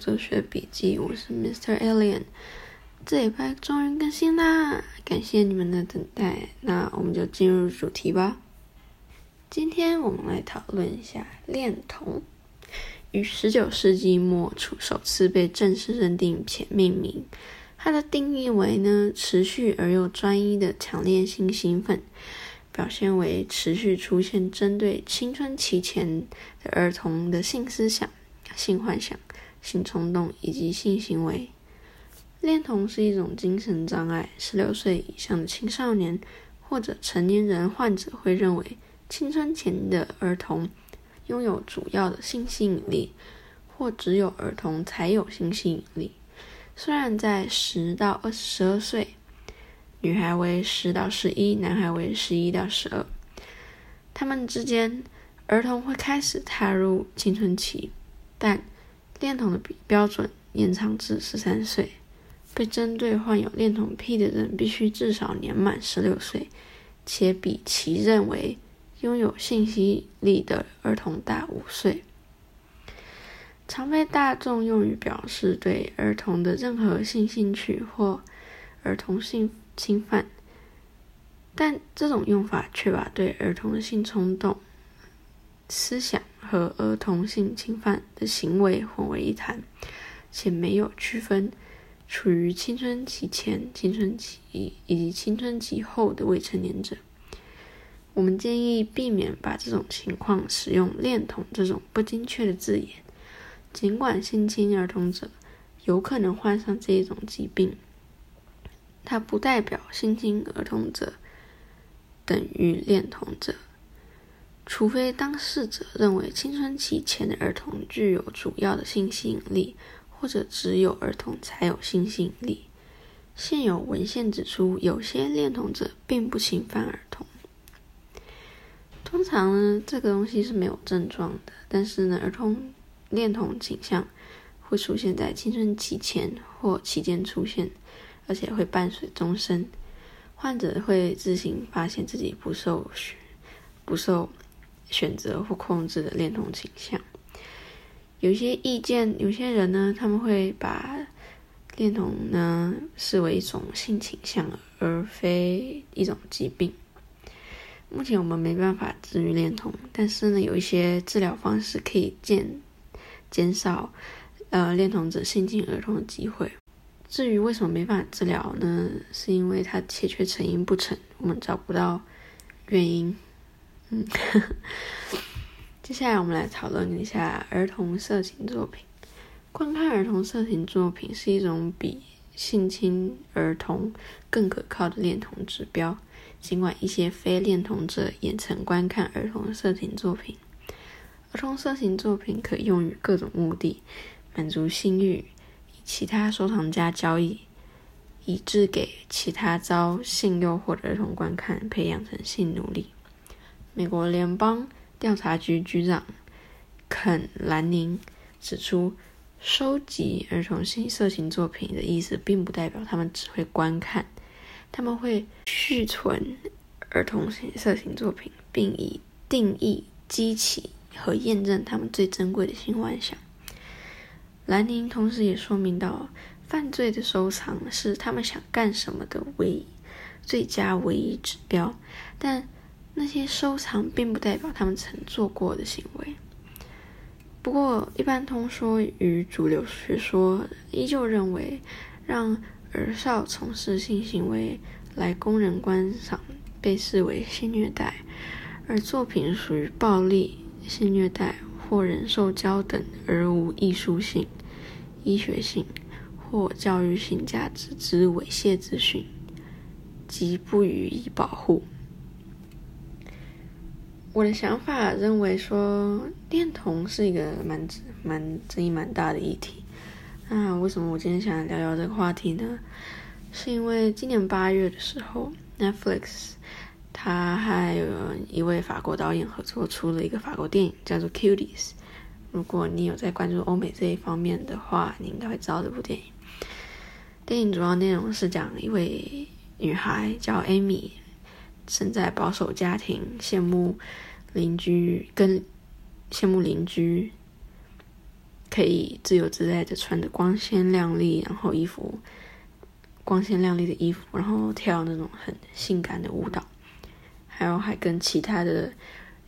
哲学笔记，我是 Mr. Alien。这礼拜终于更新啦，感谢你们的等待。那我们就进入主题吧。今天我们来讨论一下恋童，于十九世纪末初首次被正式认定且命名。它的定义为呢，持续而又专一的强烈性兴奋。表现为持续出现针对青春期前的儿童的性思想、性幻想、性冲动以及性行为。恋童是一种精神障碍，十六岁以上的青少年或者成年人患者会认为青春前的儿童拥有主要的性吸引力，或只有儿童才有性吸引力。虽然在十到二十二岁。女孩为十到十一，男孩为十一到十二。他们之间，儿童会开始踏入青春期，但恋童的标准延长至十三岁。被针对患有恋童癖的人必须至少年满十六岁，且比其认为拥有性吸引力的儿童大五岁。常被大众用于表示对儿童的任何性兴趣或儿童性。侵犯，但这种用法却把对儿童的性冲动、思想和儿童性侵犯的行为混为一谈，且没有区分处于青春期前、青春期以及青春期后的未成年者。我们建议避免把这种情况使用“恋童”这种不精确的字眼，尽管性侵儿童者有可能患上这一种疾病。它不代表性侵儿童者等于恋童者，除非当事者认为青春期前的儿童具有主要的性吸引力，或者只有儿童才有性吸引力。现有文献指出，有些恋童者并不侵犯儿童。通常呢，这个东西是没有症状的，但是呢，儿童恋童倾向会出现在青春期前或期间出现。而且会伴随终身，患者会自行发现自己不受、不受选择或控制的恋童倾向。有些意见，有些人呢，他们会把恋童呢视为一种性倾向，而非一种疾病。目前我们没办法治愈恋童，但是呢，有一些治疗方式可以减减少呃恋童者性侵儿童的机会。至于为什么没办法治疗呢？是因为它欠缺成因不成，我们找不到原因。嗯，接下来我们来讨论一下儿童色情作品。观看儿童色情作品是一种比性侵儿童更可靠的恋童指标。尽管一些非恋童者也曾观看儿童色情作品，儿童色情作品可用于各种目的，满足性欲。与其他收藏家交易，以致给其他遭性诱惑的儿童观看，培养成性奴隶。美国联邦调查局局长肯·兰宁指出，收集儿童性色情作品的意思，并不代表他们只会观看，他们会续存儿童性色情作品，并以定义激起和验证他们最珍贵的性幻想。兰宁同时也说明到，犯罪的收藏是他们想干什么的唯一最佳唯一指标，但那些收藏并不代表他们曾做过的行为。不过，一般通说与主流学说依旧认为，让儿少从事性行为来供人观赏被视为性虐待，而作品属于暴力、性虐待或人兽交等而无艺术性。医学性或教育性价值之猥亵资讯，即不予以保护。我的想法认为说，恋童是一个蛮蛮争议蛮大的议题。那为什么我今天想聊聊这个话题呢？是因为今年八月的时候，Netflix 他还有一位法国导演合作出了一个法国电影，叫做《Cuties》。如果你有在关注欧美这一方面的话，你应该会知道这部电影。电影主要内容是讲一位女孩叫 Amy，生在保守家庭，羡慕邻居跟羡慕邻居可以自由自在的穿着光鲜亮丽，然后衣服光鲜亮丽的衣服，然后跳那种很性感的舞蹈，还有还跟其他的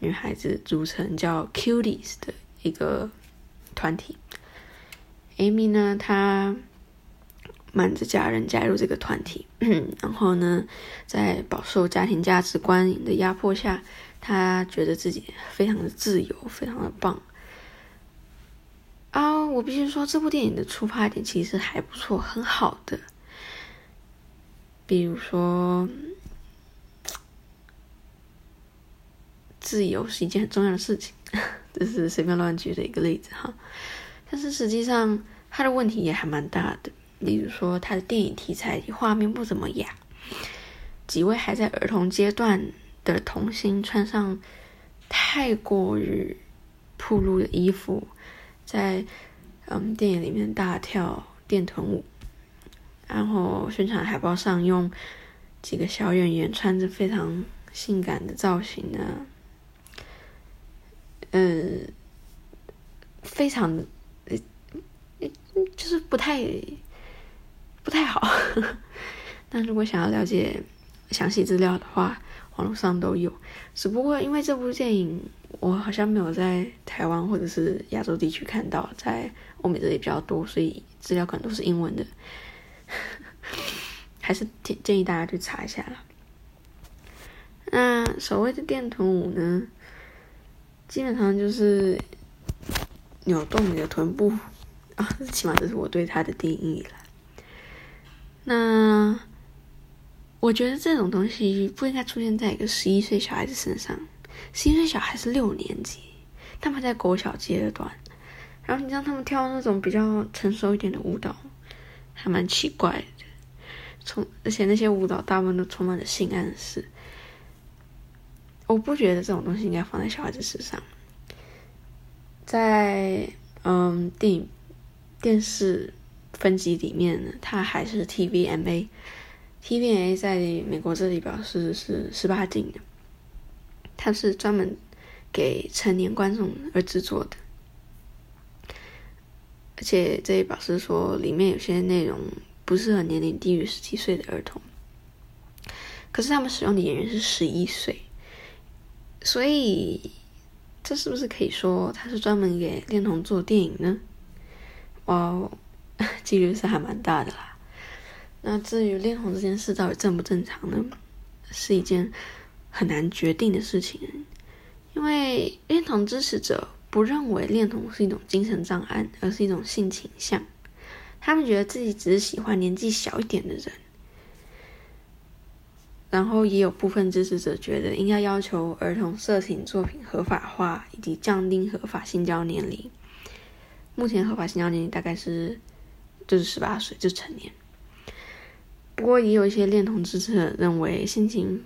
女孩子组成叫 Cuties 的一个团体。Amy 呢，她瞒着家人加入这个团体，然后呢，在饱受家庭价值观的压迫下，他觉得自己非常的自由，非常的棒。啊，我必须说，这部电影的出发点其实还不错，很好的。比如说，自由是一件很重要的事情，这是随便乱举的一个例子哈。但是实际上，他的问题也还蛮大的。例如说，他的电影题材画面不怎么雅，几位还在儿童阶段的童星穿上太过于暴露的衣服。在嗯电影里面大跳电臀舞，然后宣传海报上用几个小演员穿着非常性感的造型呢，嗯，非常就是不太不太好。那如果想要了解详细资料的话，网络上都有。只不过因为这部电影。我好像没有在台湾或者是亚洲地区看到，在欧美这里比较多，所以资料可能都是英文的，还是建建议大家去查一下啦。那所谓的电臀舞呢，基本上就是扭动你的臀部啊，起码这是我对它的定义了。那我觉得这种东西不应该出现在一个十一岁小孩子身上。十一岁小孩是六年级，他们在国小阶段，然后你让他们跳那种比较成熟一点的舞蹈，还蛮奇怪的。充而且那些舞蹈大部分都充满了性暗示，我不觉得这种东西应该放在小孩子身上。在嗯电影电视分级里面呢，它还是 TVMA，TVMA 在美国这里表示是十八禁的。它是专门给成年观众而制作的，而且这也表示说里面有些内容不适合年龄低于十七岁的儿童。可是他们使用的演员是十一岁，所以这是不是可以说它是专门给恋童做电影呢？哇，几率是还蛮大的啦。那至于恋童这件事到底正不正常呢？是一件。很难决定的事情，因为恋童支持者不认为恋童是一种精神障碍，而是一种性倾向。他们觉得自己只是喜欢年纪小一点的人。然后也有部分支持者觉得应该要求儿童色情作品合法化，以及降低合法性交年龄。目前合法性交年龄大概是就是十八岁，就成年。不过也有一些恋童支持者认为性侵。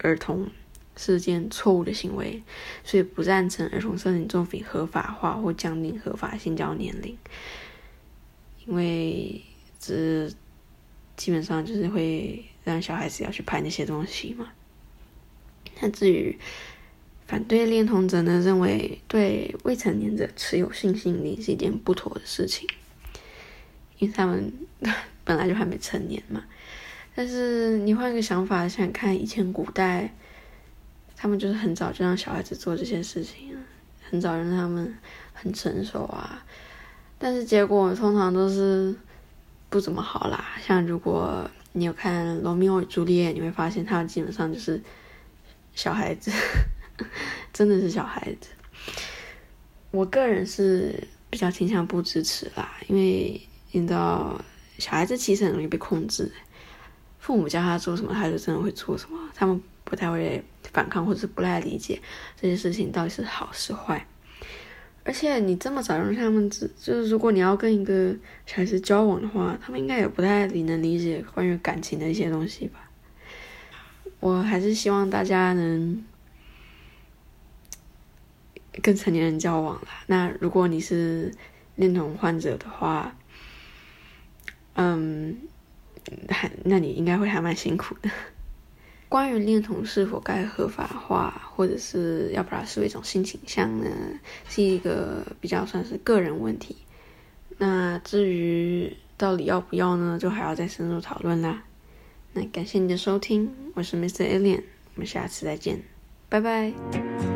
儿童是件错误的行为，所以不赞成儿童色情作品合法化或降低合法性交年龄，因为这基本上就是会让小孩子要去拍那些东西嘛。那至于反对恋童者呢，认为对未成年者持有性吸引力是一件不妥的事情，因为他们 本来就还没成年嘛。但是你换个想法想看，以前古代，他们就是很早就让小孩子做这些事情，很早让他们很成熟啊。但是结果通常都是不怎么好啦。像如果你有看《罗密欧与朱丽叶》，你会发现他基本上就是小孩子，真的是小孩子。我个人是比较倾向不支持啦，因为你知道，小孩子其实很容易被控制。父母叫他做什么，他就真的会做什么。他们不太会反抗，或者是不太理解这些事情到底是好是坏。而且你这么早让他们知，就是如果你要跟一个小孩子交往的话，他们应该也不太能理解关于感情的一些东西吧。我还是希望大家能跟成年人交往啦。那如果你是恋童患者的话，嗯。还，那你应该会还蛮辛苦的。关于恋童是否该合法化，或者是要把它视为一种性倾向呢，是一个比较算是个人问题。那至于到底要不要呢，就还要再深入讨论啦。那感谢你的收听，我是 Mr. Alien，我们下次再见，拜拜。